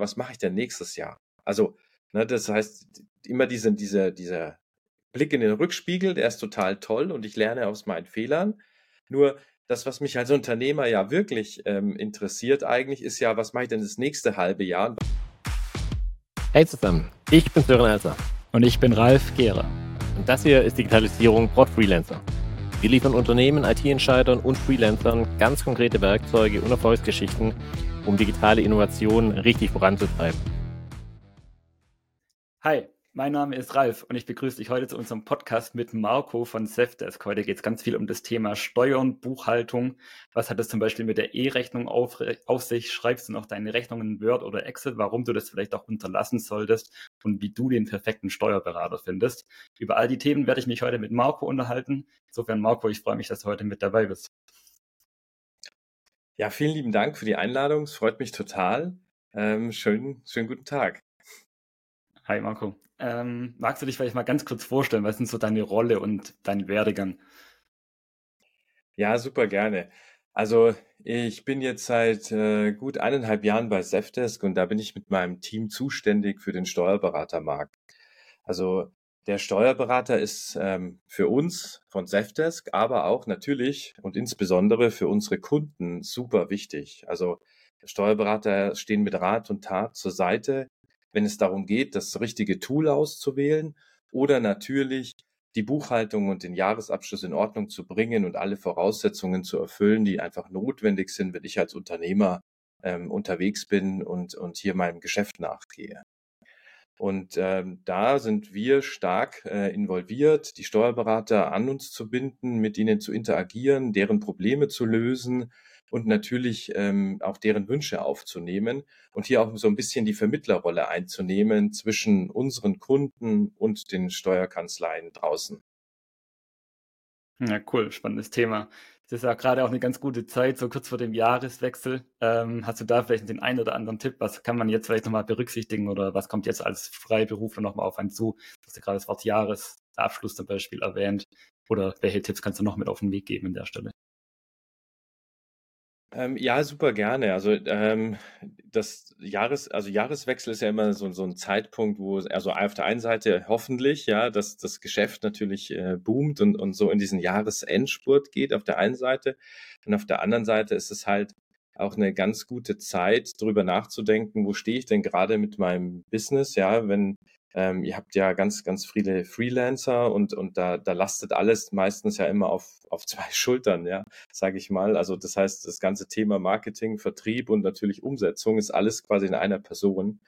was mache ich denn nächstes Jahr? Also, ne, das heißt, immer diese, diese, dieser Blick in den Rückspiegel, der ist total toll und ich lerne aus meinen Fehlern. Nur das, was mich als Unternehmer ja wirklich ähm, interessiert eigentlich, ist ja, was mache ich denn das nächste halbe Jahr? Hey zusammen, ich bin Sören Elser. Und ich bin Ralf Gehrer. Und das hier ist Digitalisierung Brot Freelancer. Wir liefern Unternehmen, IT-Entscheidern und Freelancern ganz konkrete Werkzeuge und Erfolgsgeschichten, um digitale Innovationen richtig voranzutreiben. Hi, mein Name ist Ralf und ich begrüße dich heute zu unserem Podcast mit Marco von Safdesk. Heute geht es ganz viel um das Thema Steuern, Buchhaltung. Was hat es zum Beispiel mit der E-Rechnung auf, auf, sich? Schreibst du noch deine Rechnungen in Word oder Excel? Warum du das vielleicht auch unterlassen solltest und wie du den perfekten Steuerberater findest? Über all die Themen werde ich mich heute mit Marco unterhalten. Insofern, Marco, ich freue mich, dass du heute mit dabei bist. Ja, vielen lieben Dank für die Einladung. Es freut mich total. Ähm, schönen, schönen guten Tag. Hi Marco. Ähm, magst du dich vielleicht mal ganz kurz vorstellen? Was sind so deine Rolle und dein Werdegang? Ja, super gerne. Also ich bin jetzt seit äh, gut eineinhalb Jahren bei Zefdesk und da bin ich mit meinem Team zuständig für den Steuerberatermarkt. Also der Steuerberater ist ähm, für uns von Zefdesk, aber auch natürlich und insbesondere für unsere Kunden super wichtig. Also Steuerberater stehen mit Rat und Tat zur Seite, wenn es darum geht, das richtige Tool auszuwählen oder natürlich die Buchhaltung und den Jahresabschluss in Ordnung zu bringen und alle Voraussetzungen zu erfüllen, die einfach notwendig sind, wenn ich als Unternehmer ähm, unterwegs bin und, und hier meinem Geschäft nachgehe. Und ähm, da sind wir stark äh, involviert, die Steuerberater an uns zu binden, mit ihnen zu interagieren, deren Probleme zu lösen und natürlich ähm, auch deren Wünsche aufzunehmen und hier auch so ein bisschen die Vermittlerrolle einzunehmen zwischen unseren Kunden und den Steuerkanzleien draußen. Ja, cool, spannendes Thema. Das ist ja gerade auch eine ganz gute Zeit, so kurz vor dem Jahreswechsel. Ähm, hast du da vielleicht den einen oder anderen Tipp? Was kann man jetzt vielleicht nochmal berücksichtigen oder was kommt jetzt als Freiberufler nochmal auf einen zu? Du hast ja gerade das Wort Jahresabschluss zum Beispiel erwähnt. Oder welche Tipps kannst du noch mit auf den Weg geben an der Stelle? Ähm, ja, super gerne. Also ähm, das Jahres, also Jahreswechsel ist ja immer so, so ein Zeitpunkt, wo also auf der einen Seite hoffentlich, ja, dass das Geschäft natürlich äh, boomt und, und so in diesen Jahresendspurt geht auf der einen Seite. Und auf der anderen Seite ist es halt auch eine ganz gute Zeit, darüber nachzudenken, wo stehe ich denn gerade mit meinem Business, ja, wenn ähm, ihr habt ja ganz, ganz viele Freelancer und, und da, da lastet alles meistens ja immer auf, auf zwei Schultern, ja, sage ich mal. Also das heißt, das ganze Thema Marketing, Vertrieb und natürlich Umsetzung ist alles quasi in einer Person.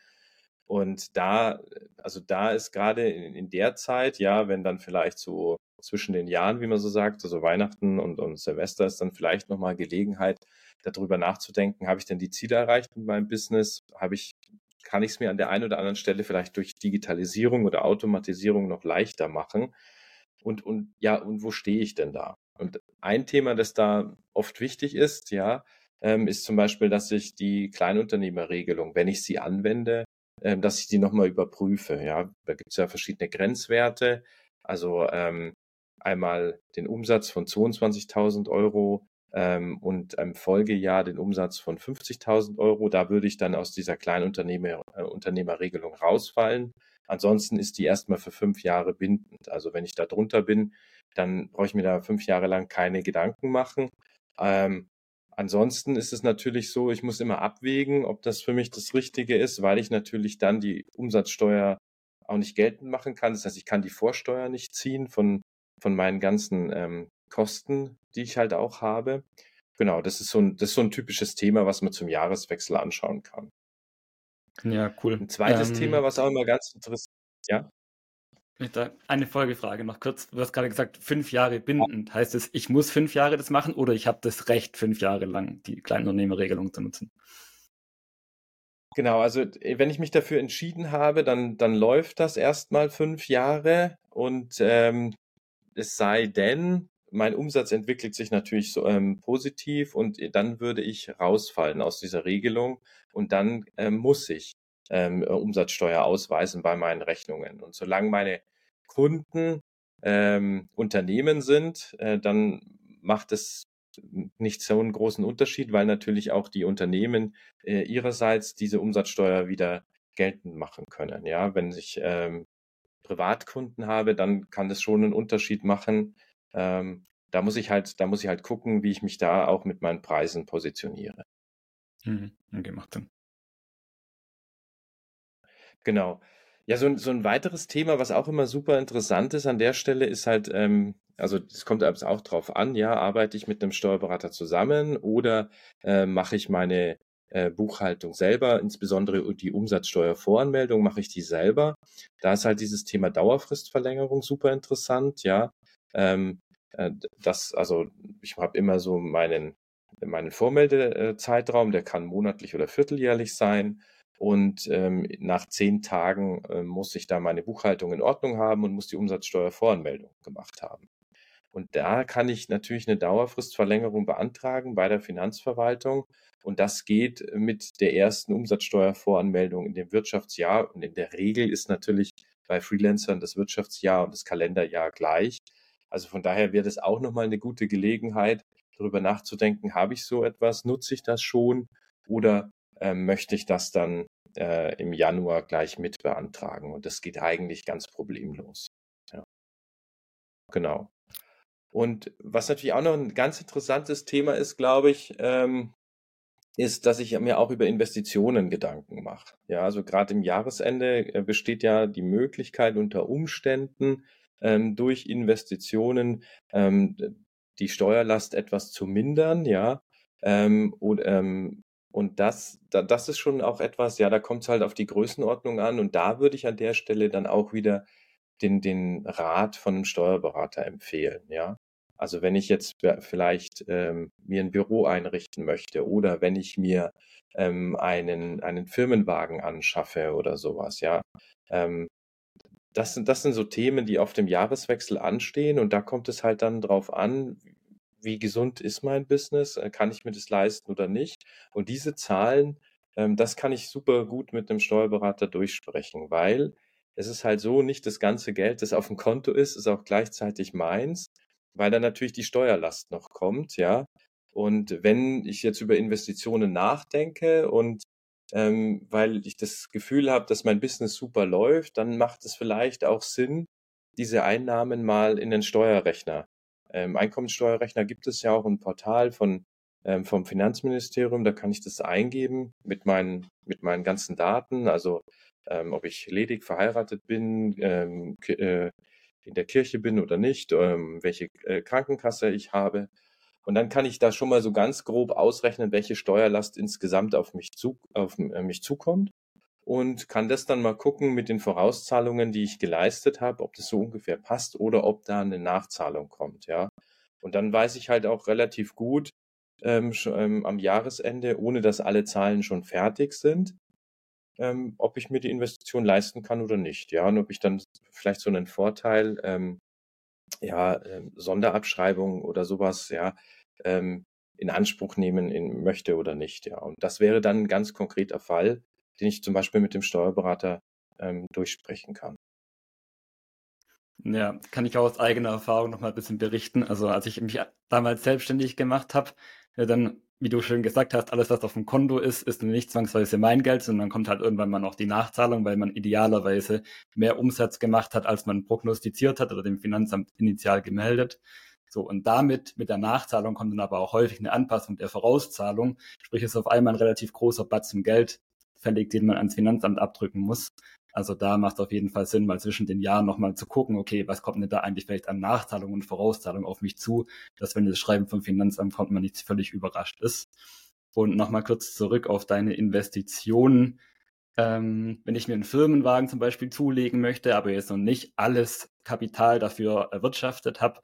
Und da, also da ist gerade in, in der Zeit, ja, wenn dann vielleicht so zwischen den Jahren, wie man so sagt, also Weihnachten und, und Silvester ist dann vielleicht nochmal Gelegenheit, darüber nachzudenken, habe ich denn die Ziele erreicht mit meinem Business? Habe ich kann ich es mir an der einen oder anderen Stelle vielleicht durch Digitalisierung oder Automatisierung noch leichter machen. Und, und ja, und wo stehe ich denn da? Und ein Thema, das da oft wichtig ist, ja, ähm, ist zum Beispiel, dass ich die Kleinunternehmerregelung, wenn ich sie anwende, ähm, dass ich die nochmal überprüfe. Ja, da gibt es ja verschiedene Grenzwerte. Also ähm, einmal den Umsatz von 22.000 Euro, ähm, und im Folgejahr den Umsatz von 50.000 Euro. Da würde ich dann aus dieser Kleinunternehmerregelung äh, rausfallen. Ansonsten ist die erstmal für fünf Jahre bindend. Also wenn ich da drunter bin, dann brauche ich mir da fünf Jahre lang keine Gedanken machen. Ähm, ansonsten ist es natürlich so, ich muss immer abwägen, ob das für mich das Richtige ist, weil ich natürlich dann die Umsatzsteuer auch nicht geltend machen kann. Das heißt, ich kann die Vorsteuer nicht ziehen von, von meinen ganzen ähm, Kosten, die ich halt auch habe. Genau, das ist so ein, das ist so ein typisches Thema, was man zum Jahreswechsel anschauen kann. Ja, cool. Ein zweites ähm, Thema, was auch immer ganz interessant ist, ja. Eine Folgefrage noch kurz. Du hast gerade gesagt, fünf Jahre bindend. Heißt es, ich muss fünf Jahre das machen oder ich habe das Recht, fünf Jahre lang die Kleinunternehmerregelung zu nutzen? Genau, also äh, wenn ich mich dafür entschieden habe, dann, dann läuft das erstmal fünf Jahre und ähm, es sei denn, mein Umsatz entwickelt sich natürlich so ähm, positiv und dann würde ich rausfallen aus dieser Regelung und dann ähm, muss ich ähm, Umsatzsteuer ausweisen bei meinen Rechnungen. Und solange meine Kunden ähm, Unternehmen sind, äh, dann macht es nicht so einen großen Unterschied, weil natürlich auch die Unternehmen äh, ihrerseits diese Umsatzsteuer wieder geltend machen können. Ja, wenn ich ähm, Privatkunden habe, dann kann das schon einen Unterschied machen. Ähm, da muss ich halt, da muss ich halt gucken, wie ich mich da auch mit meinen Preisen positioniere. Mhm. Okay, macht Sinn. Genau. Ja, so ein, so ein weiteres Thema, was auch immer super interessant ist an der Stelle, ist halt, ähm, also es kommt auch drauf an, ja, arbeite ich mit einem Steuerberater zusammen oder äh, mache ich meine äh, Buchhaltung selber, insbesondere die Umsatzsteuervoranmeldung mache ich die selber. Da ist halt dieses Thema Dauerfristverlängerung super interessant, ja. Ähm, äh, das, also ich habe immer so meinen, meinen Vormeldezeitraum, der kann monatlich oder vierteljährlich sein. Und ähm, nach zehn Tagen äh, muss ich da meine Buchhaltung in Ordnung haben und muss die Umsatzsteuervoranmeldung gemacht haben. Und da kann ich natürlich eine Dauerfristverlängerung beantragen bei der Finanzverwaltung. Und das geht mit der ersten Umsatzsteuervoranmeldung in dem Wirtschaftsjahr. Und in der Regel ist natürlich bei Freelancern das Wirtschaftsjahr und das Kalenderjahr gleich. Also von daher wäre das auch nochmal eine gute Gelegenheit, darüber nachzudenken, habe ich so etwas, nutze ich das schon oder äh, möchte ich das dann äh, im Januar gleich mit beantragen. Und das geht eigentlich ganz problemlos. Ja. Genau. Und was natürlich auch noch ein ganz interessantes Thema ist, glaube ich, ähm, ist, dass ich mir auch über Investitionen Gedanken mache. Ja, also gerade im Jahresende äh, besteht ja die Möglichkeit unter Umständen ähm, durch Investitionen ähm, die Steuerlast etwas zu mindern, ja. Ähm, und, ähm, und das, da, das ist schon auch etwas, ja, da kommt es halt auf die Größenordnung an. Und da würde ich an der Stelle dann auch wieder den, den Rat von einem Steuerberater empfehlen, ja. Also wenn ich jetzt vielleicht ähm, mir ein Büro einrichten möchte oder wenn ich mir ähm, einen, einen Firmenwagen anschaffe oder sowas, ja. Ähm, das, sind, das sind so Themen, die auf dem Jahreswechsel anstehen und da kommt es halt dann drauf an, wie gesund ist mein Business, äh, kann ich mir das leisten oder nicht. Und diese Zahlen, ähm, das kann ich super gut mit einem Steuerberater durchsprechen, weil es ist halt so, nicht das ganze Geld, das auf dem Konto ist, ist auch gleichzeitig meins, weil dann natürlich die Steuerlast noch kommt, ja. Und wenn ich jetzt über Investitionen nachdenke und ähm, weil ich das Gefühl habe, dass mein Business super läuft, dann macht es vielleicht auch Sinn, diese Einnahmen mal in den Steuerrechner ähm, Einkommenssteuerrechner gibt es ja auch ein Portal von, ähm, vom Finanzministerium, da kann ich das eingeben mit meinen, mit meinen ganzen Daten, also ähm, ob ich ledig verheiratet bin, ähm, äh, in der Kirche bin oder nicht, ähm, welche äh, Krankenkasse ich habe. Und dann kann ich da schon mal so ganz grob ausrechnen, welche Steuerlast insgesamt auf mich, zu, auf äh, mich zukommt und kann das dann mal gucken mit den Vorauszahlungen, die ich geleistet habe, ob das so ungefähr passt oder ob da eine Nachzahlung kommt, ja. Und dann weiß ich halt auch relativ gut ähm, ähm, am Jahresende, ohne dass alle Zahlen schon fertig sind, ähm, ob ich mir die Investition leisten kann oder nicht, ja. Und ob ich dann vielleicht so einen Vorteil, ähm, ja, ähm, Sonderabschreibung oder sowas, ja, ähm, in Anspruch nehmen in, möchte oder nicht, ja. Und das wäre dann ein ganz konkreter Fall, den ich zum Beispiel mit dem Steuerberater ähm, durchsprechen kann. Ja, kann ich auch aus eigener Erfahrung noch mal ein bisschen berichten. Also als ich mich damals selbstständig gemacht habe, dann, wie du schön gesagt hast, alles, was auf dem Konto ist, ist nicht zwangsweise mein Geld, sondern kommt halt irgendwann mal noch die Nachzahlung, weil man idealerweise mehr Umsatz gemacht hat, als man prognostiziert hat oder dem Finanzamt initial gemeldet. So, und damit, mit der Nachzahlung kommt dann aber auch häufig eine Anpassung der Vorauszahlung. Sprich, es ist auf einmal ein relativ großer Batzen Geld, fällig, den man ans Finanzamt abdrücken muss. Also da macht es auf jeden Fall Sinn, mal zwischen den Jahren nochmal zu gucken, okay, was kommt denn da eigentlich vielleicht an Nachzahlungen und Vorauszahlungen auf mich zu, dass wenn das Schreiben vom Finanzamt kommt, man nicht völlig überrascht ist. Und nochmal kurz zurück auf deine Investitionen. Ähm, wenn ich mir einen Firmenwagen zum Beispiel zulegen möchte, aber jetzt noch nicht alles Kapital dafür erwirtschaftet habe,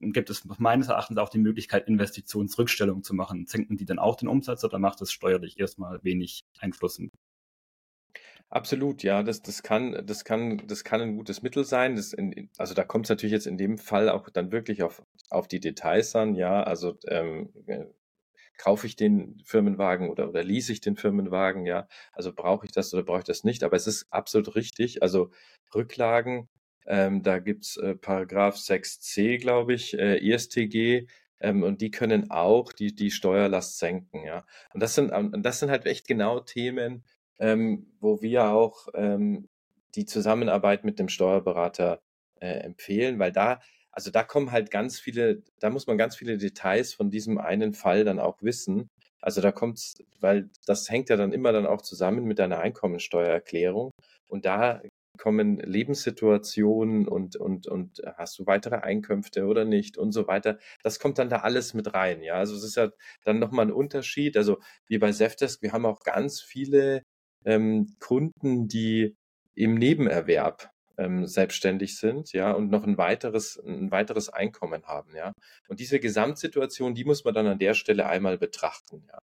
gibt es meines Erachtens auch die Möglichkeit, Investitionsrückstellungen zu machen. Senken die dann auch den Umsatz oder macht das steuerlich erstmal wenig Einfluss? Absolut, ja, das, das kann, das kann, das kann ein gutes Mittel sein. Das in, also da kommt es natürlich jetzt in dem Fall auch dann wirklich auf, auf die Details an, ja. Also ähm, äh, kaufe ich den Firmenwagen oder, oder lease ich den Firmenwagen, ja. Also brauche ich das oder brauche ich das nicht. Aber es ist absolut richtig. Also Rücklagen ähm, da gibt's äh, Paragraph 6c, glaube ich, äh, ESTG. ähm, und die können auch die, die Steuerlast senken, ja. Und das sind, das sind halt echt genau Themen, ähm, wo wir auch ähm, die Zusammenarbeit mit dem Steuerberater äh, empfehlen, weil da, also da kommen halt ganz viele, da muss man ganz viele Details von diesem einen Fall dann auch wissen. Also da kommt's, weil das hängt ja dann immer dann auch zusammen mit deiner Einkommensteuererklärung. Und da kommen Lebenssituationen und, und, und hast du weitere Einkünfte oder nicht und so weiter. Das kommt dann da alles mit rein. Ja, also es ist ja dann nochmal ein Unterschied. Also wie bei Zefdesk, wir haben auch ganz viele ähm, Kunden, die im Nebenerwerb ähm, selbstständig sind, ja, und noch ein weiteres, ein weiteres Einkommen haben, ja. Und diese Gesamtsituation, die muss man dann an der Stelle einmal betrachten, ja.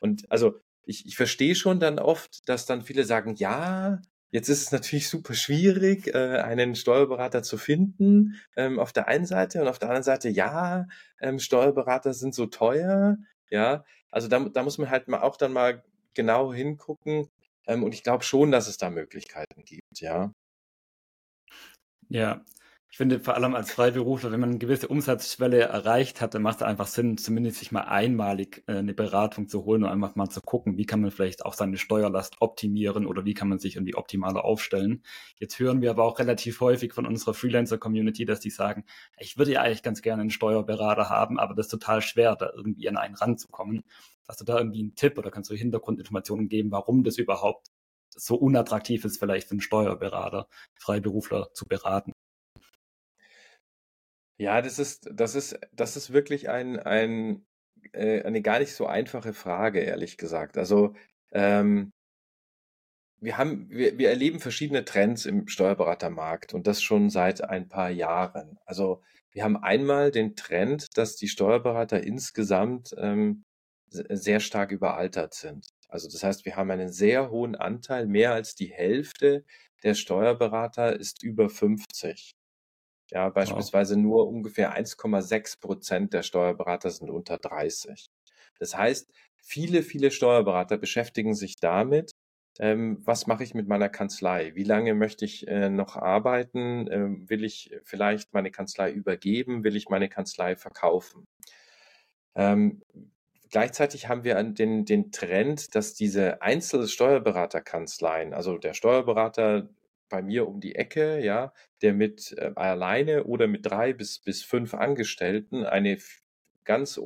Und also ich, ich verstehe schon dann oft, dass dann viele sagen, ja, Jetzt ist es natürlich super schwierig, äh, einen Steuerberater zu finden. Ähm, auf der einen Seite und auf der anderen Seite, ja, ähm, Steuerberater sind so teuer. Ja, also da, da muss man halt mal auch dann mal genau hingucken. Ähm, und ich glaube schon, dass es da Möglichkeiten gibt, ja. Ja, ich finde vor allem als Freiberufler, wenn man eine gewisse Umsatzschwelle erreicht hat, dann macht es einfach Sinn, zumindest sich mal einmalig äh, eine Beratung zu holen und einfach mal zu gucken, wie kann man vielleicht auch seine Steuerlast optimieren oder wie kann man sich irgendwie optimaler aufstellen. Jetzt hören wir aber auch relativ häufig von unserer Freelancer-Community, dass die sagen, ich würde ja eigentlich ganz gerne einen Steuerberater haben, aber das ist total schwer, da irgendwie an einen ranzukommen. Hast du da irgendwie einen Tipp oder kannst du Hintergrundinformationen geben, warum das überhaupt so unattraktiv ist, vielleicht für einen Steuerberater, Freiberufler zu beraten? Ja, das ist, das ist, das ist wirklich ein, ein, äh, eine gar nicht so einfache Frage, ehrlich gesagt. Also ähm, wir haben, wir, wir erleben verschiedene Trends im Steuerberatermarkt und das schon seit ein paar Jahren. Also wir haben einmal den Trend, dass die Steuerberater insgesamt ähm, sehr stark überaltert sind. Also das heißt, wir haben einen sehr hohen Anteil, mehr als die Hälfte der Steuerberater ist über 50. Ja, beispielsweise wow. nur ungefähr 1,6 Prozent der Steuerberater sind unter 30. Das heißt, viele, viele Steuerberater beschäftigen sich damit, ähm, was mache ich mit meiner Kanzlei? Wie lange möchte ich äh, noch arbeiten? Ähm, will ich vielleicht meine Kanzlei übergeben? Will ich meine Kanzlei verkaufen? Ähm, gleichzeitig haben wir den, den Trend, dass diese Einzelsteuerberaterkanzleien, also der Steuerberater bei mir um die Ecke, ja, der mit äh, alleine oder mit drei bis, bis fünf Angestellten eine ganz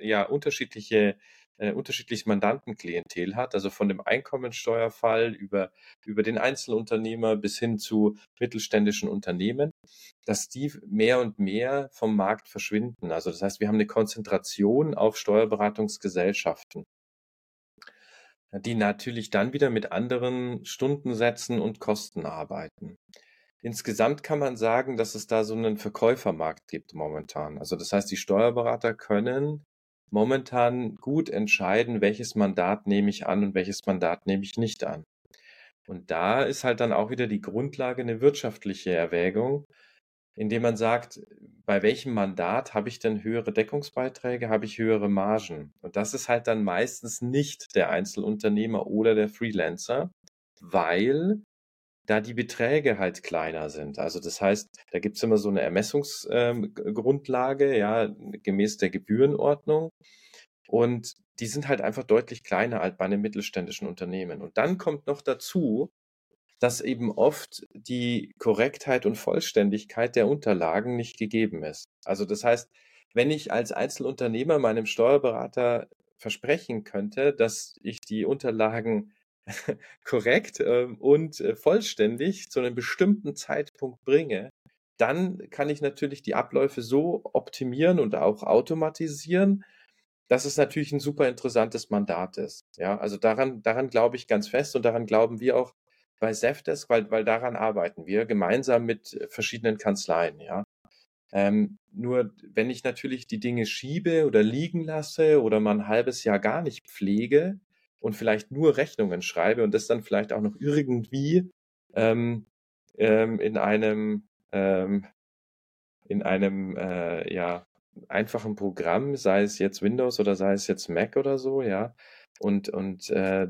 ja, unterschiedliche äh, unterschiedliches Mandantenklientel hat, also von dem Einkommensteuerfall über, über den Einzelunternehmer bis hin zu mittelständischen Unternehmen, dass die mehr und mehr vom Markt verschwinden. Also das heißt, wir haben eine Konzentration auf Steuerberatungsgesellschaften die natürlich dann wieder mit anderen Stundensätzen und Kosten arbeiten. Insgesamt kann man sagen, dass es da so einen Verkäufermarkt gibt momentan. Also das heißt, die Steuerberater können momentan gut entscheiden, welches Mandat nehme ich an und welches Mandat nehme ich nicht an. Und da ist halt dann auch wieder die Grundlage eine wirtschaftliche Erwägung, indem man sagt, bei welchem Mandat habe ich denn höhere Deckungsbeiträge, habe ich höhere Margen? Und das ist halt dann meistens nicht der Einzelunternehmer oder der Freelancer, weil da die Beträge halt kleiner sind. Also das heißt, da gibt es immer so eine Ermessungsgrundlage, ähm, ja, gemäß der Gebührenordnung. Und die sind halt einfach deutlich kleiner als bei einem mittelständischen Unternehmen. Und dann kommt noch dazu, dass eben oft die Korrektheit und Vollständigkeit der Unterlagen nicht gegeben ist. Also das heißt, wenn ich als Einzelunternehmer meinem Steuerberater versprechen könnte, dass ich die Unterlagen korrekt ähm, und äh, vollständig zu einem bestimmten Zeitpunkt bringe, dann kann ich natürlich die Abläufe so optimieren und auch automatisieren, dass es natürlich ein super interessantes Mandat ist. Ja, also daran, daran glaube ich ganz fest und daran glauben wir auch bei Zefdesk, weil, weil daran arbeiten wir gemeinsam mit äh, verschiedenen Kanzleien, ja. Ähm, nur wenn ich natürlich die Dinge schiebe oder liegen lasse oder mal ein halbes Jahr gar nicht pflege und vielleicht nur Rechnungen schreibe und das dann vielleicht auch noch irgendwie ähm, ähm, in einem ähm, in einem äh, ja einfachen Programm, sei es jetzt Windows oder sei es jetzt Mac oder so, ja, und und äh,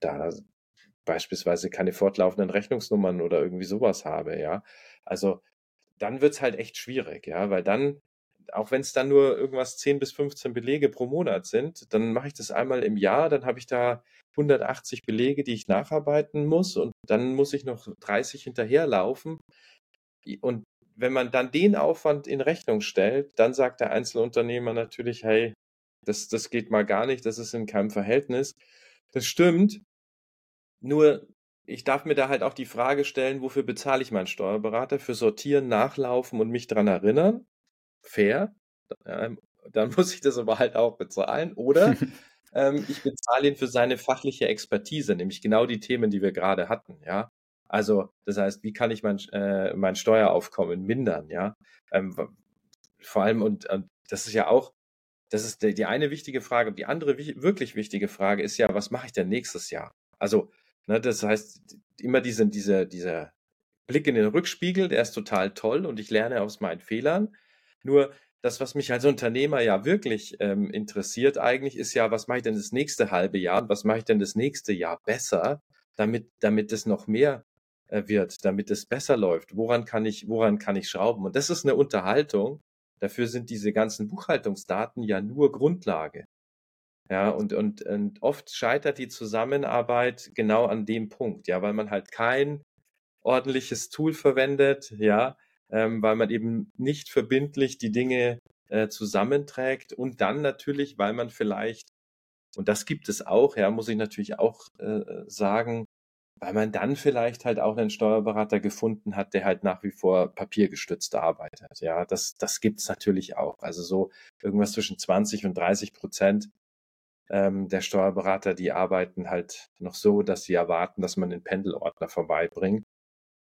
da beispielsweise keine fortlaufenden Rechnungsnummern oder irgendwie sowas habe, ja. Also dann wird's halt echt schwierig, ja, weil dann auch wenn es dann nur irgendwas 10 bis 15 Belege pro Monat sind, dann mache ich das einmal im Jahr, dann habe ich da 180 Belege, die ich nacharbeiten muss und dann muss ich noch 30 hinterherlaufen. Und wenn man dann den Aufwand in Rechnung stellt, dann sagt der Einzelunternehmer natürlich, hey, das, das geht mal gar nicht, das ist in keinem Verhältnis. Das stimmt. Nur ich darf mir da halt auch die Frage stellen, wofür bezahle ich meinen Steuerberater? Für Sortieren, Nachlaufen und mich dran erinnern? Fair. Ähm, dann muss ich das aber halt auch bezahlen. Oder ähm, ich bezahle ihn für seine fachliche Expertise, nämlich genau die Themen, die wir gerade hatten. Ja, also das heißt, wie kann ich mein, äh, mein Steueraufkommen mindern? Ja, ähm, vor allem und, und das ist ja auch das ist die, die eine wichtige Frage. Die andere wirklich wichtige Frage ist ja, was mache ich denn nächstes Jahr? Also Ne, das heißt, immer diese, diese, dieser Blick in den Rückspiegel, der ist total toll und ich lerne aus meinen Fehlern. Nur das, was mich als Unternehmer ja wirklich ähm, interessiert eigentlich, ist ja, was mache ich denn das nächste halbe Jahr und was mache ich denn das nächste Jahr besser, damit, damit es noch mehr äh, wird, damit es besser läuft. Woran kann ich, woran kann ich schrauben? Und das ist eine Unterhaltung. Dafür sind diese ganzen Buchhaltungsdaten ja nur Grundlage. Ja, und, und, und oft scheitert die Zusammenarbeit genau an dem Punkt, ja, weil man halt kein ordentliches Tool verwendet, ja, ähm, weil man eben nicht verbindlich die Dinge äh, zusammenträgt und dann natürlich, weil man vielleicht, und das gibt es auch, ja, muss ich natürlich auch äh, sagen, weil man dann vielleicht halt auch einen Steuerberater gefunden hat, der halt nach wie vor papiergestützt arbeitet. Ja, das, das gibt's natürlich auch. Also so irgendwas zwischen 20 und 30 Prozent ähm, der Steuerberater, die arbeiten halt noch so, dass sie erwarten, dass man den Pendelordner vorbeibringt.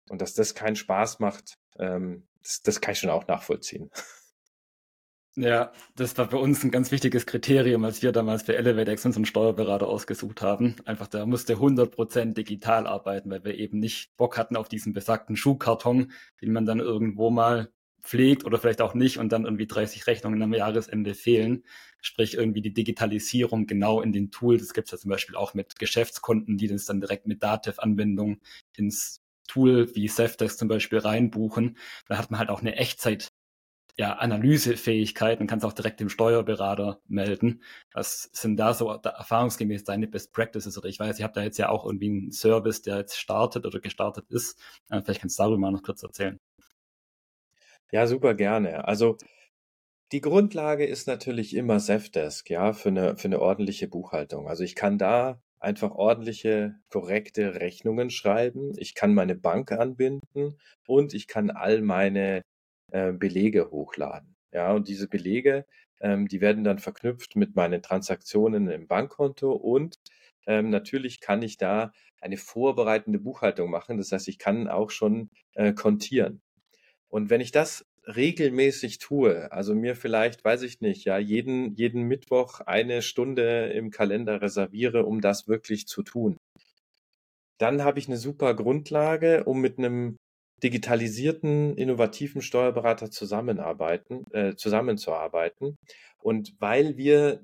Und dass das keinen Spaß macht, ähm, das, das kann ich schon auch nachvollziehen. Ja, das war bei uns ein ganz wichtiges Kriterium, als wir damals für ElevateX unseren Steuerberater ausgesucht haben. Einfach, der musste 100% digital arbeiten, weil wir eben nicht Bock hatten auf diesen besagten Schuhkarton, den man dann irgendwo mal pflegt oder vielleicht auch nicht und dann irgendwie 30 Rechnungen am Jahresende fehlen. Sprich irgendwie die Digitalisierung genau in den Tools. Das gibt es ja zum Beispiel auch mit Geschäftskonten, die das dann direkt mit Datev-Anbindung ins Tool wie Safdesk zum Beispiel reinbuchen. Da hat man halt auch eine Echtzeit ja, Analysefähigkeit und kann es auch direkt dem Steuerberater melden. Was sind da so da erfahrungsgemäß deine Best Practices? Oder ich weiß, ihr habt da jetzt ja auch irgendwie einen Service, der jetzt startet oder gestartet ist. Äh, vielleicht kannst du darüber mal noch kurz erzählen. Ja, super gerne. Also die Grundlage ist natürlich immer Zefdesk, ja, für eine, für eine ordentliche Buchhaltung. Also ich kann da einfach ordentliche, korrekte Rechnungen schreiben. Ich kann meine Bank anbinden und ich kann all meine äh, Belege hochladen. Ja, und diese Belege, ähm, die werden dann verknüpft mit meinen Transaktionen im Bankkonto und ähm, natürlich kann ich da eine vorbereitende Buchhaltung machen. Das heißt, ich kann auch schon äh, kontieren. Und wenn ich das regelmäßig tue, also mir vielleicht, weiß ich nicht, ja, jeden, jeden Mittwoch eine Stunde im Kalender reserviere, um das wirklich zu tun, dann habe ich eine super Grundlage, um mit einem digitalisierten, innovativen Steuerberater zusammenarbeiten, äh, zusammenzuarbeiten. Und weil wir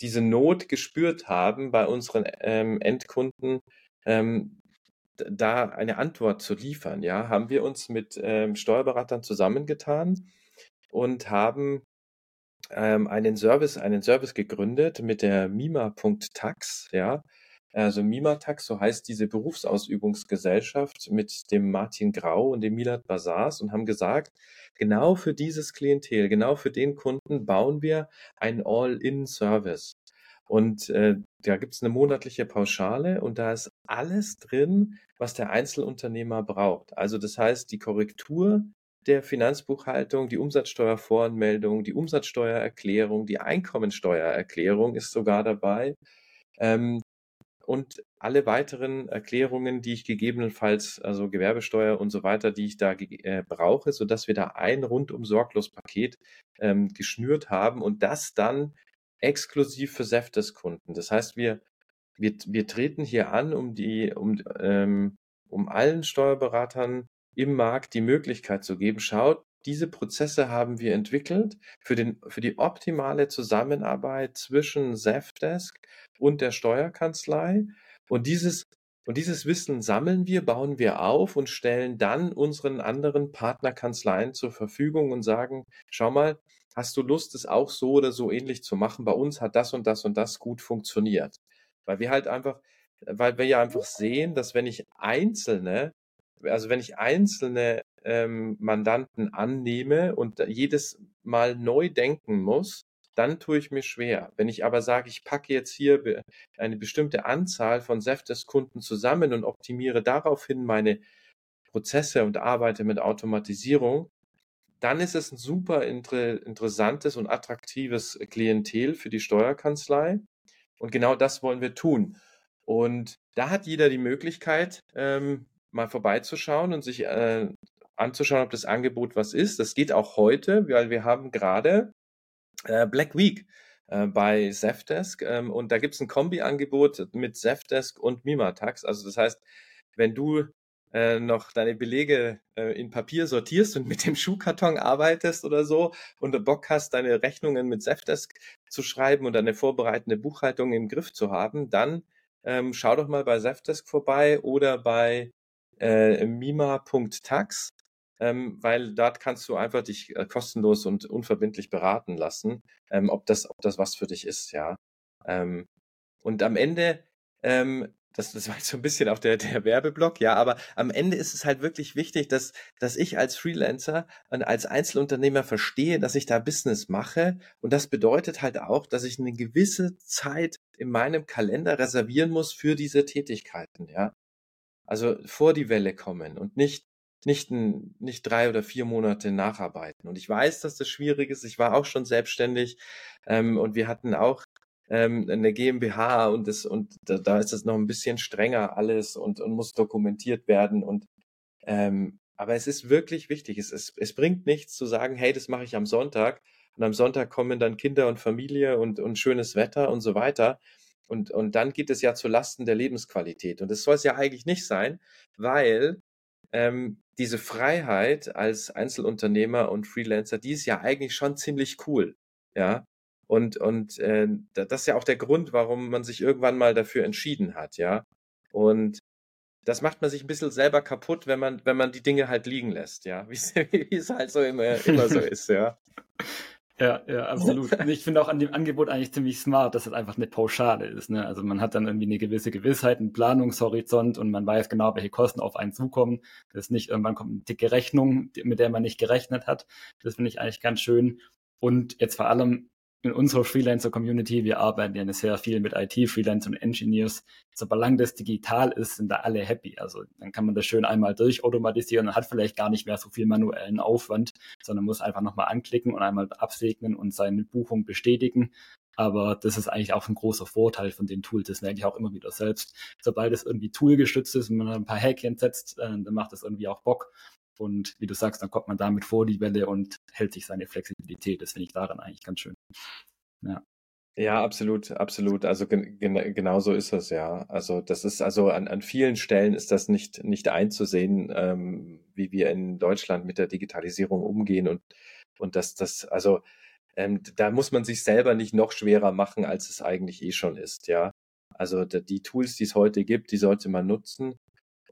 diese Not gespürt haben bei unseren ähm, Endkunden, ähm, da eine Antwort zu liefern, ja, haben wir uns mit ähm, Steuerberatern zusammengetan und haben ähm, einen Service, einen Service gegründet mit der Mima.tax, ja. Also Mima.tax, so heißt diese Berufsausübungsgesellschaft mit dem Martin Grau und dem Milad Basars und haben gesagt, genau für dieses Klientel, genau für den Kunden bauen wir einen All-in-Service. Und äh, da gibt es eine monatliche Pauschale und da ist alles drin, was der Einzelunternehmer braucht. Also das heißt, die Korrektur der Finanzbuchhaltung, die Umsatzsteuervoranmeldung, die Umsatzsteuererklärung, die Einkommensteuererklärung ist sogar dabei. Ähm, und alle weiteren Erklärungen, die ich gegebenenfalls, also Gewerbesteuer und so weiter, die ich da äh, brauche, sodass wir da ein rundum sorglos Paket ähm, geschnürt haben und das dann exklusiv für Seftes-Kunden. Das heißt, wir, wir, wir treten hier an, um die, um, ähm, um allen Steuerberatern im Markt die Möglichkeit zu geben, schaut, diese Prozesse haben wir entwickelt für, den, für die optimale Zusammenarbeit zwischen Zefdesk und der Steuerkanzlei. Und dieses, und dieses Wissen sammeln wir, bauen wir auf und stellen dann unseren anderen Partnerkanzleien zur Verfügung und sagen, schau mal, hast du Lust, es auch so oder so ähnlich zu machen? Bei uns hat das und das und das gut funktioniert. Weil wir halt einfach, weil wir ja einfach sehen, dass wenn ich einzelne, also wenn ich einzelne ähm, Mandanten annehme und jedes Mal neu denken muss, dann tue ich mir schwer. Wenn ich aber sage, ich packe jetzt hier eine bestimmte Anzahl von Zefdesk-Kunden zusammen und optimiere daraufhin meine Prozesse und arbeite mit Automatisierung, dann ist es ein super inter interessantes und attraktives Klientel für die Steuerkanzlei. Und genau das wollen wir tun. Und da hat jeder die Möglichkeit, ähm, mal vorbeizuschauen und sich äh, anzuschauen, ob das Angebot was ist. Das geht auch heute, weil wir haben gerade äh, Black Week äh, bei Zefdesk ähm, und da gibt es ein Kombi-Angebot mit Zefdesk und Mimatax. Also das heißt, wenn du äh, noch deine Belege äh, in Papier sortierst und mit dem Schuhkarton arbeitest oder so und du Bock hast, deine Rechnungen mit Zefdesk zu schreiben und eine vorbereitende Buchhaltung im Griff zu haben, dann ähm, schau doch mal bei Zefdesk vorbei oder bei äh, mima.tax ähm, weil dort kannst du einfach dich äh, kostenlos und unverbindlich beraten lassen, ähm, ob das, ob das was für dich ist, ja. Ähm, und am Ende, ähm, das, das war jetzt so ein bisschen auch der, der Werbeblock, ja, aber am Ende ist es halt wirklich wichtig, dass, dass ich als Freelancer und als Einzelunternehmer verstehe, dass ich da Business mache. Und das bedeutet halt auch, dass ich eine gewisse Zeit in meinem Kalender reservieren muss für diese Tätigkeiten, ja. Also vor die Welle kommen und nicht nicht, ein, nicht drei oder vier Monate nacharbeiten. Und ich weiß, dass das schwierig ist. Ich war auch schon selbstständig ähm, und wir hatten auch ähm, eine GmbH und das und da, da ist es noch ein bisschen strenger alles und, und muss dokumentiert werden und ähm, aber es ist wirklich wichtig. Es, es, es bringt nichts zu sagen, hey, das mache ich am Sonntag und am Sonntag kommen dann Kinder und Familie und, und schönes Wetter und so weiter. Und, und dann geht es ja zu Lasten der Lebensqualität. Und das soll es ja eigentlich nicht sein, weil ähm, diese Freiheit als Einzelunternehmer und Freelancer, die ist ja eigentlich schon ziemlich cool, ja. Und, und äh, das ist ja auch der Grund, warum man sich irgendwann mal dafür entschieden hat, ja. Und das macht man sich ein bisschen selber kaputt, wenn man, wenn man die Dinge halt liegen lässt, ja. Wie es halt so immer, immer so ist, ja. Ja, ja, absolut. Ich finde auch an dem Angebot eigentlich ziemlich smart, dass es einfach eine Pauschale ist. Ne? Also man hat dann irgendwie eine gewisse Gewissheit, einen Planungshorizont und man weiß genau, welche Kosten auf einen zukommen. Das ist nicht, irgendwann kommt eine dicke Rechnung, mit der man nicht gerechnet hat. Das finde ich eigentlich ganz schön. Und jetzt vor allem in unserer Freelancer-Community, wir arbeiten ja sehr viel mit IT-Freelancern und Engineers. Sobald das digital ist, sind da alle happy. Also dann kann man das schön einmal durchautomatisieren und hat vielleicht gar nicht mehr so viel manuellen Aufwand, sondern muss einfach nochmal anklicken und einmal absegnen und seine Buchung bestätigen. Aber das ist eigentlich auch ein großer Vorteil von den Tools. Das merke ich auch immer wieder selbst. Sobald es irgendwie toolgestützt ist und man ein paar Häkchen setzt, äh, dann macht das irgendwie auch Bock. Und wie du sagst, dann kommt man damit vor die Welle und hält sich seine Flexibilität. Das finde ich daran eigentlich ganz schön. Ja. Ja, absolut, absolut. Also gen genau so ist es ja. Also das ist also an, an vielen Stellen ist das nicht nicht einzusehen, ähm, wie wir in Deutschland mit der Digitalisierung umgehen und und dass das also ähm, da muss man sich selber nicht noch schwerer machen, als es eigentlich eh schon ist. Ja, also die Tools, die es heute gibt, die sollte man nutzen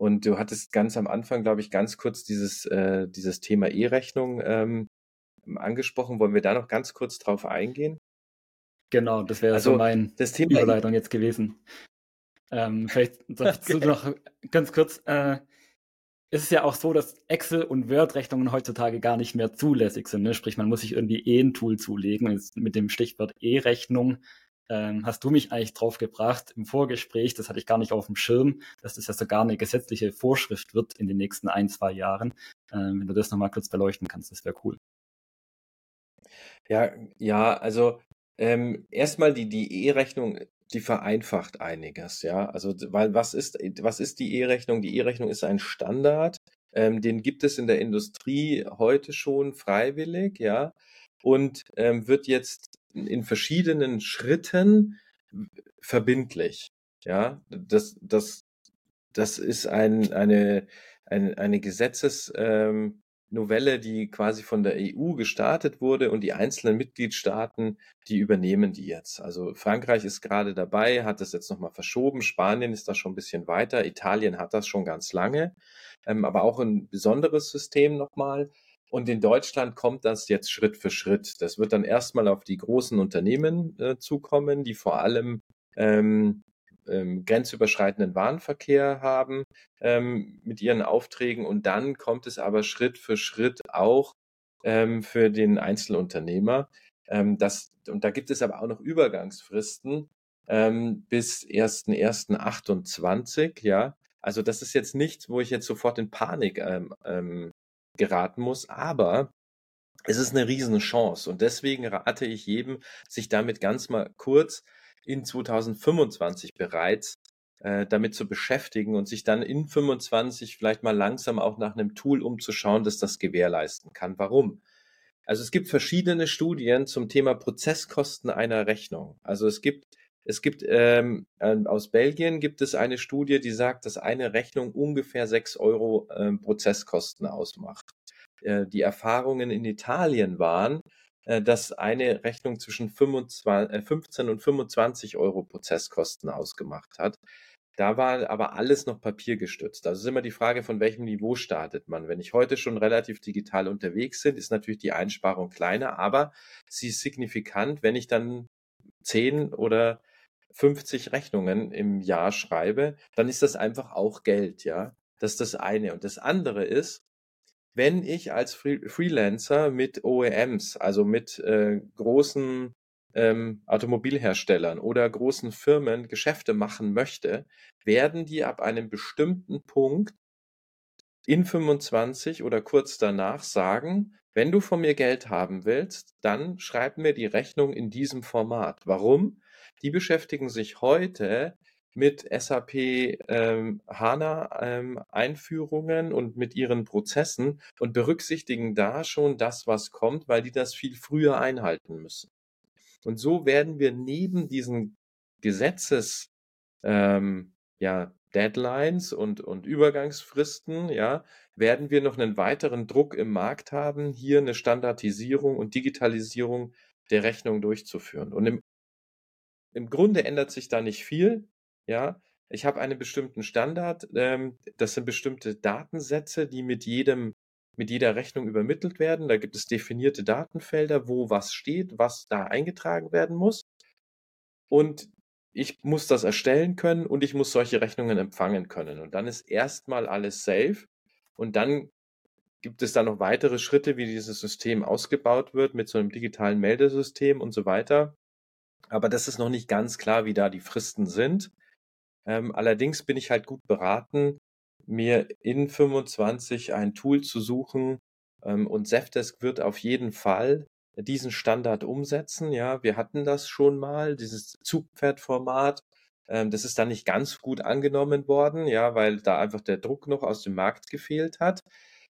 und du hattest ganz am Anfang, glaube ich, ganz kurz dieses, äh, dieses Thema E-Rechnung ähm, angesprochen. Wollen wir da noch ganz kurz drauf eingehen? Genau, das wäre also so mein das Thema Überleitung jetzt gewesen. Ähm, vielleicht dazu okay. noch ganz kurz. Äh, es ist ja auch so, dass Excel- und Word-Rechnungen heutzutage gar nicht mehr zulässig sind. Ne? Sprich, man muss sich irgendwie eh ein Tool zulegen. Mit dem Stichwort E-Rechnung ähm, hast du mich eigentlich drauf gebracht im Vorgespräch, das hatte ich gar nicht auf dem Schirm, dass das ja sogar eine gesetzliche Vorschrift wird in den nächsten ein, zwei Jahren. Ähm, wenn du das nochmal kurz beleuchten kannst, das wäre cool. Ja, ja, also ähm, erstmal die, die E-Rechnung, die vereinfacht einiges, ja. Also, weil was ist, was ist die E-Rechnung? Die E-Rechnung ist ein Standard, ähm, den gibt es in der Industrie heute schon freiwillig, ja, und ähm, wird jetzt in verschiedenen Schritten verbindlich. Ja, das, das, das ist ein, eine, eine, eine Gesetzesnovelle, ähm, die quasi von der EU gestartet wurde und die einzelnen Mitgliedstaaten, die übernehmen die jetzt. Also Frankreich ist gerade dabei, hat das jetzt nochmal verschoben, Spanien ist da schon ein bisschen weiter, Italien hat das schon ganz lange, ähm, aber auch ein besonderes System nochmal. Und in Deutschland kommt das jetzt Schritt für Schritt. Das wird dann erstmal auf die großen Unternehmen äh, zukommen, die vor allem ähm, ähm, grenzüberschreitenden Warenverkehr haben ähm, mit ihren Aufträgen. Und dann kommt es aber Schritt für Schritt auch ähm, für den Einzelunternehmer. Ähm, das, und da gibt es aber auch noch Übergangsfristen ähm, bis 1.1.28, ja. Also das ist jetzt nichts, wo ich jetzt sofort in Panik ähm, ähm, geraten muss, aber es ist eine riesen Chance und deswegen rate ich jedem, sich damit ganz mal kurz in 2025 bereits äh, damit zu beschäftigen und sich dann in 25 vielleicht mal langsam auch nach einem Tool umzuschauen, das das gewährleisten kann. Warum? Also es gibt verschiedene Studien zum Thema Prozesskosten einer Rechnung. Also es gibt es gibt ähm, aus Belgien gibt es eine Studie, die sagt, dass eine Rechnung ungefähr sechs Euro ähm, Prozesskosten ausmacht. Äh, die Erfahrungen in Italien waren, äh, dass eine Rechnung zwischen 25, äh, 15 und 25 Euro Prozesskosten ausgemacht hat. Da war aber alles noch papiergestützt. Also ist immer die Frage, von welchem Niveau startet man. Wenn ich heute schon relativ digital unterwegs bin, ist natürlich die Einsparung kleiner, aber sie ist signifikant, wenn ich dann 10 oder 50 Rechnungen im Jahr schreibe, dann ist das einfach auch Geld, ja. Das ist das eine. Und das andere ist, wenn ich als Freelancer mit OEMs, also mit äh, großen ähm, Automobilherstellern oder großen Firmen Geschäfte machen möchte, werden die ab einem bestimmten Punkt in 25 oder kurz danach sagen, wenn du von mir Geld haben willst, dann schreib mir die Rechnung in diesem Format. Warum? Die beschäftigen sich heute mit SAP ähm, HANA ähm, Einführungen und mit ihren Prozessen und berücksichtigen da schon das, was kommt, weil die das viel früher einhalten müssen. Und so werden wir neben diesen Gesetzes, ähm, ja, Deadlines und, und Übergangsfristen, ja, werden wir noch einen weiteren Druck im Markt haben, hier eine Standardisierung und Digitalisierung der Rechnung durchzuführen. Und im, im Grunde ändert sich da nicht viel. Ja, ich habe einen bestimmten Standard. Ähm, das sind bestimmte Datensätze, die mit jedem mit jeder Rechnung übermittelt werden. Da gibt es definierte Datenfelder, wo was steht, was da eingetragen werden muss. Und ich muss das erstellen können und ich muss solche Rechnungen empfangen können. Und dann ist erstmal alles safe. Und dann gibt es da noch weitere Schritte, wie dieses System ausgebaut wird mit so einem digitalen Meldesystem und so weiter. Aber das ist noch nicht ganz klar, wie da die Fristen sind. Ähm, allerdings bin ich halt gut beraten, mir in 25 ein Tool zu suchen. Ähm, und Zefdesk wird auf jeden Fall diesen Standard umsetzen. Ja, wir hatten das schon mal, dieses Zugpferdformat. Ähm, das ist dann nicht ganz gut angenommen worden, ja, weil da einfach der Druck noch aus dem Markt gefehlt hat.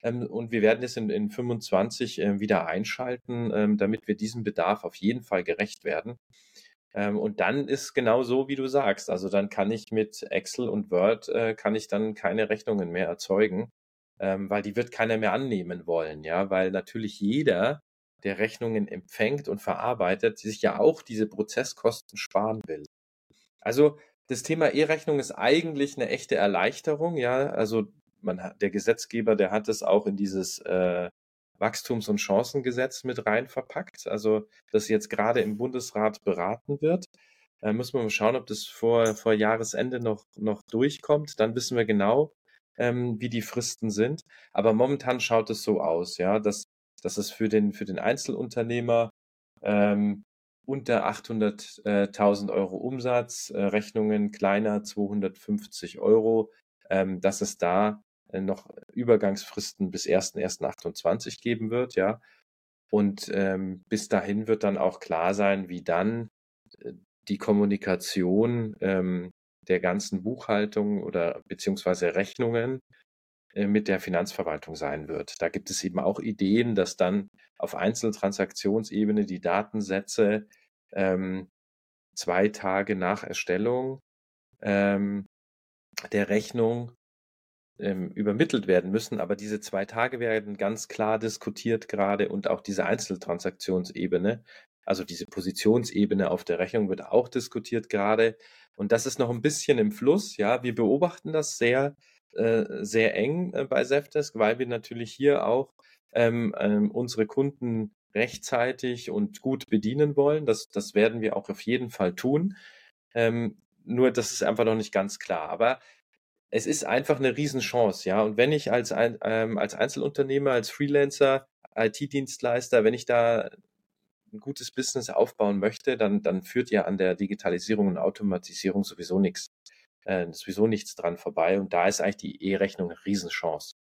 Ähm, und wir werden es in, in 25 äh, wieder einschalten, ähm, damit wir diesem Bedarf auf jeden Fall gerecht werden. Ähm, und dann ist genau so, wie du sagst. Also dann kann ich mit Excel und Word äh, kann ich dann keine Rechnungen mehr erzeugen, ähm, weil die wird keiner mehr annehmen wollen, ja, weil natürlich jeder, der Rechnungen empfängt und verarbeitet, sich ja auch diese Prozesskosten sparen will. Also das Thema E-Rechnung ist eigentlich eine echte Erleichterung, ja. Also man der Gesetzgeber, der hat es auch in dieses äh, Wachstums- und Chancengesetz mit rein verpackt, also das jetzt gerade im Bundesrat beraten wird. Da müssen wir mal schauen, ob das vor, vor Jahresende noch, noch durchkommt. Dann wissen wir genau, ähm, wie die Fristen sind. Aber momentan schaut es so aus, ja, dass, dass es für den, für den Einzelunternehmer ähm, unter 800.000 Euro Umsatz, äh, Rechnungen kleiner 250 Euro, ähm, dass es da äh, noch Übergangsfristen bis 1.1.28 geben wird, ja. Und ähm, bis dahin wird dann auch klar sein, wie dann äh, die Kommunikation ähm, der ganzen Buchhaltung oder beziehungsweise Rechnungen äh, mit der Finanzverwaltung sein wird. Da gibt es eben auch Ideen, dass dann auf Einzeltransaktionsebene die Datensätze ähm, zwei Tage nach Erstellung ähm, der Rechnung ähm, übermittelt werden müssen. Aber diese zwei Tage werden ganz klar diskutiert gerade und auch diese Einzeltransaktionsebene, also diese Positionsebene auf der Rechnung wird auch diskutiert gerade. Und das ist noch ein bisschen im Fluss. Ja, wir beobachten das sehr, äh, sehr eng äh, bei Zefdesk, weil wir natürlich hier auch ähm, ähm, unsere Kunden rechtzeitig und gut bedienen wollen. Das, das werden wir auch auf jeden Fall tun. Ähm, nur das ist einfach noch nicht ganz klar. Aber es ist einfach eine Riesenchance, ja. Und wenn ich als, ein, ähm, als Einzelunternehmer, als Freelancer, IT-Dienstleister, wenn ich da ein gutes Business aufbauen möchte, dann, dann führt ja an der Digitalisierung und Automatisierung sowieso nichts, äh, sowieso nichts dran vorbei. Und da ist eigentlich die E-Rechnung eine Riesenchance.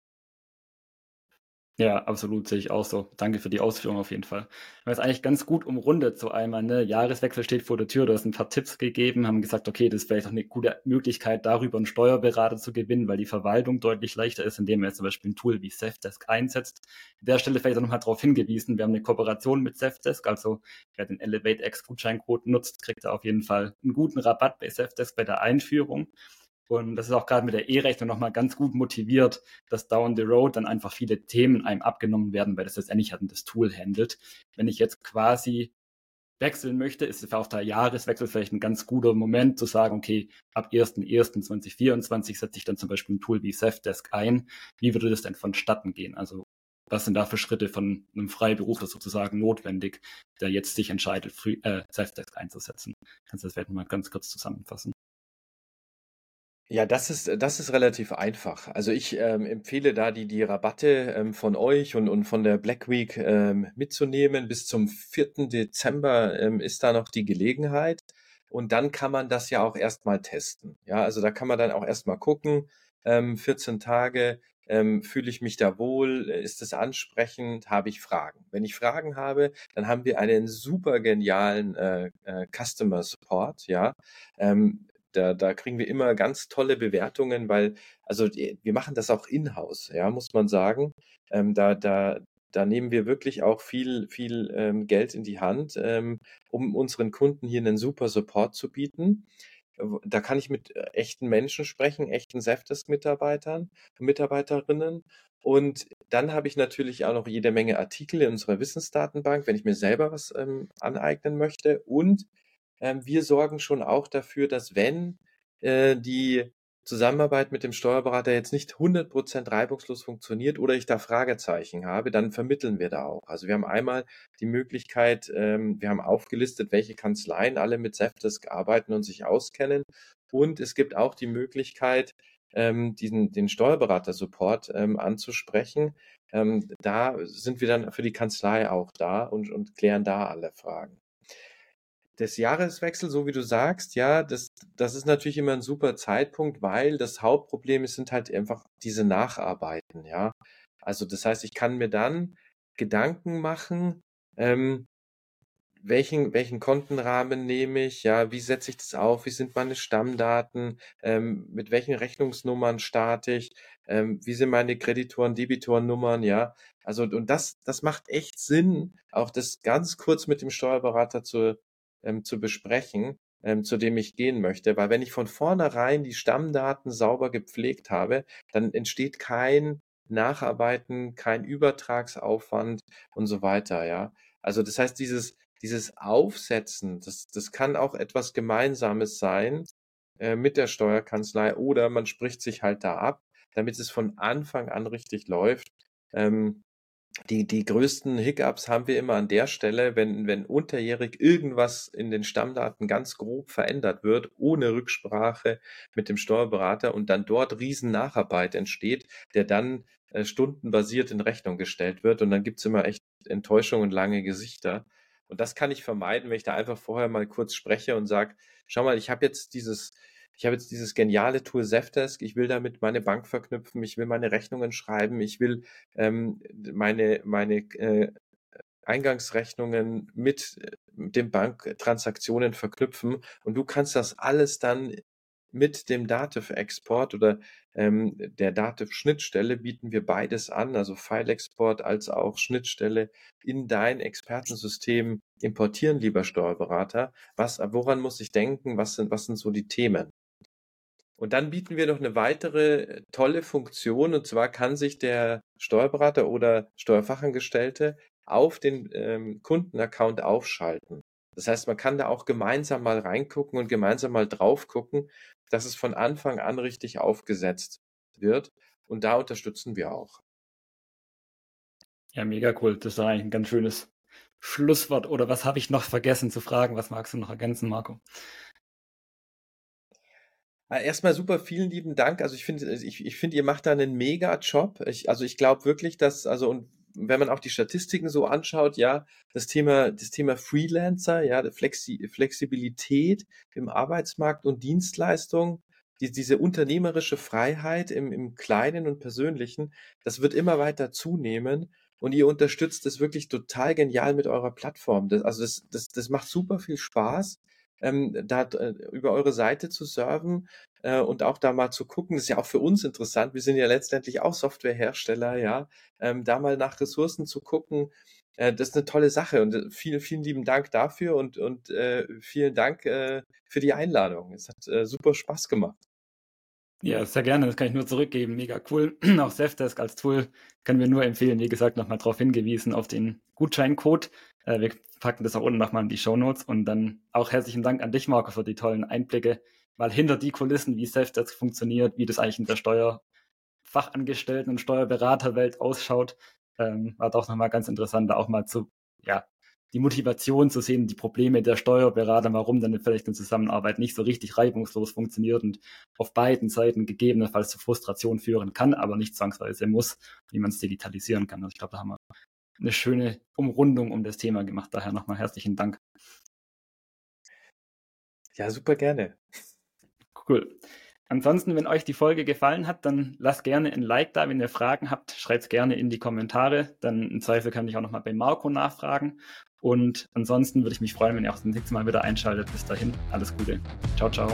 Ja, absolut, sehe ich auch so. Danke für die Ausführung auf jeden Fall. Wir haben es eigentlich ganz gut umrundet, so einmal, ne? Jahreswechsel steht vor der Tür, du hast ein paar Tipps gegeben, haben gesagt, okay, das ist vielleicht auch eine gute Möglichkeit, darüber einen Steuerberater zu gewinnen, weil die Verwaltung deutlich leichter ist, indem man jetzt zum Beispiel ein Tool wie Safdesk einsetzt. An der Stelle vielleicht auch nochmal darauf hingewiesen, wir haben eine Kooperation mit Safdesk, also wer den ElevateX Gutscheincode nutzt, kriegt da auf jeden Fall einen guten Rabatt bei Safdesk bei der Einführung. Und das ist auch gerade mit der E-Rechnung nochmal ganz gut motiviert, dass down the road dann einfach viele Themen einem abgenommen werden, weil das letztendlich halt das Tool handelt. Wenn ich jetzt quasi wechseln möchte, ist es auf der Jahreswechsel vielleicht ein ganz guter Moment zu sagen, okay, ab 1.1.2024 setze ich dann zum Beispiel ein Tool wie Safdesk ein. Wie würde das denn vonstatten gehen? Also was sind da für Schritte von einem Freiberufler sozusagen notwendig, der jetzt sich entscheidet, äh, Safdesk einzusetzen? Kannst du das vielleicht nochmal ganz kurz zusammenfassen? Ja, das ist das ist relativ einfach. Also, ich, ähm, empfehle da die die Rabatte, ähm, von euch und und von der Black Week, ähm, mitzunehmen. Bis zum 4. Dezember, ähm, ist da noch die Gelegenheit. Und dann kann man das ja auch erstmal testen. Ja, also, da kann man dann auch erstmal gucken, ähm, 14 Tage, ähm, fühle ich mich da wohl? Ist es ansprechend? Habe ich Fragen? Wenn ich Fragen habe, dann haben wir einen super genialen, äh, äh, Customer Support, ja. Ähm, da, da kriegen wir immer ganz tolle Bewertungen, weil, also wir machen das auch in-house, ja, muss man sagen. Ähm, da, da, da nehmen wir wirklich auch viel, viel ähm, Geld in die Hand, ähm, um unseren Kunden hier einen super Support zu bieten. Da kann ich mit äh, echten Menschen sprechen, echten Zefdesk-Mitarbeitern, Mitarbeiterinnen. Und dann habe ich natürlich auch noch jede Menge Artikel in unserer Wissensdatenbank, wenn ich mir selber was ähm, aneignen möchte. Und wir sorgen schon auch dafür, dass wenn äh, die Zusammenarbeit mit dem Steuerberater jetzt nicht 100% reibungslos funktioniert oder ich da Fragezeichen habe, dann vermitteln wir da auch. Also wir haben einmal die Möglichkeit, ähm, wir haben aufgelistet, welche Kanzleien alle mit Zefdesk arbeiten und sich auskennen. Und es gibt auch die Möglichkeit, ähm, diesen, den Steuerberater-Support ähm, anzusprechen. Ähm, da sind wir dann für die Kanzlei auch da und, und klären da alle Fragen des Jahreswechsel, so wie du sagst, ja, das, das ist natürlich immer ein super Zeitpunkt, weil das Hauptproblem ist, sind halt einfach diese Nacharbeiten, ja. Also das heißt, ich kann mir dann Gedanken machen, ähm, welchen, welchen Kontenrahmen nehme ich, ja, wie setze ich das auf, wie sind meine Stammdaten, ähm, mit welchen Rechnungsnummern starte ich, ähm, wie sind meine Kreditoren, Debitorennummern, ja. Also, und das, das macht echt Sinn, auch das ganz kurz mit dem Steuerberater zu, ähm, zu besprechen, ähm, zu dem ich gehen möchte. Weil wenn ich von vornherein die Stammdaten sauber gepflegt habe, dann entsteht kein Nacharbeiten, kein Übertragsaufwand und so weiter, ja. Also das heißt, dieses, dieses Aufsetzen, das, das kann auch etwas Gemeinsames sein äh, mit der Steuerkanzlei oder man spricht sich halt da ab, damit es von Anfang an richtig läuft. Ähm, die, die größten Hiccups haben wir immer an der Stelle, wenn, wenn unterjährig irgendwas in den Stammdaten ganz grob verändert wird, ohne Rücksprache mit dem Steuerberater und dann dort riesen Nacharbeit entsteht, der dann äh, stundenbasiert in Rechnung gestellt wird und dann gibt's immer echt Enttäuschung und lange Gesichter. Und das kann ich vermeiden, wenn ich da einfach vorher mal kurz spreche und sage, schau mal, ich habe jetzt dieses, ich habe jetzt dieses geniale Tool Zefdesk, ich will damit meine Bank verknüpfen, ich will meine Rechnungen schreiben, ich will ähm, meine, meine äh, Eingangsrechnungen mit äh, den Banktransaktionen verknüpfen und du kannst das alles dann mit dem Dativ-Export oder ähm, der Dativ-Schnittstelle bieten wir beides an, also File-Export als auch Schnittstelle in dein Expertensystem importieren, lieber Steuerberater. Was, woran muss ich denken? Was sind, was sind so die Themen? Und dann bieten wir noch eine weitere äh, tolle Funktion, und zwar kann sich der Steuerberater oder Steuerfachangestellte auf den ähm, Kundenaccount aufschalten. Das heißt, man kann da auch gemeinsam mal reingucken und gemeinsam mal drauf gucken, dass es von Anfang an richtig aufgesetzt wird. Und da unterstützen wir auch. Ja, mega cool. Das ist eigentlich ein ganz schönes Schlusswort. Oder was habe ich noch vergessen zu fragen? Was magst du noch ergänzen, Marco? Erstmal super, vielen lieben Dank. Also ich finde, ich, ich finde, ihr macht da einen mega Job. Ich, also ich glaube wirklich, dass, also und wenn man auch die Statistiken so anschaut, ja, das Thema, das Thema Freelancer, ja, Flexi Flexibilität im Arbeitsmarkt und Dienstleistung, die, diese unternehmerische Freiheit im, im Kleinen und Persönlichen, das wird immer weiter zunehmen. Und ihr unterstützt das wirklich total genial mit eurer Plattform. Das, also das, das, das macht super viel Spaß ähm, da äh, über eure Seite zu surfen äh, und auch da mal zu gucken. Das ist ja auch für uns interessant. Wir sind ja letztendlich auch Softwarehersteller, ja. Ähm, da mal nach Ressourcen zu gucken, äh, das ist eine tolle Sache und äh, vielen, vielen lieben Dank dafür und, und äh, vielen Dank äh, für die Einladung. Es hat äh, super Spaß gemacht. Ja, sehr gerne. Das kann ich nur zurückgeben. Mega cool. Auch Safdesk als Tool können wir nur empfehlen. Wie gesagt, nochmal darauf hingewiesen, auf den Gutscheincode. Äh, wir packen das auch unten nochmal in die Show Notes. Und dann auch herzlichen Dank an dich, Marco, für die tollen Einblicke. Mal hinter die Kulissen, wie Safdesk funktioniert, wie das eigentlich in der Steuerfachangestellten- und Steuerberaterwelt ausschaut. Ähm, war doch nochmal ganz interessant, da auch mal zu, ja, die Motivation zu sehen, die Probleme der Steuerberater, warum dann vielleicht eine Zusammenarbeit nicht so richtig reibungslos funktioniert und auf beiden Seiten gegebenenfalls zu Frustration führen kann, aber nicht zwangsweise muss, wie man es digitalisieren kann. Also ich glaube, da haben wir eine schöne Umrundung um das Thema gemacht. Daher nochmal herzlichen Dank. Ja, super gerne. Cool. Ansonsten, wenn euch die Folge gefallen hat, dann lasst gerne ein Like da. Wenn ihr Fragen habt, schreibt es gerne in die Kommentare. Dann im Zweifel kann ich auch nochmal bei Marco nachfragen. Und ansonsten würde ich mich freuen, wenn ihr auch das nächste Mal wieder einschaltet. Bis dahin, alles Gute. Ciao, ciao.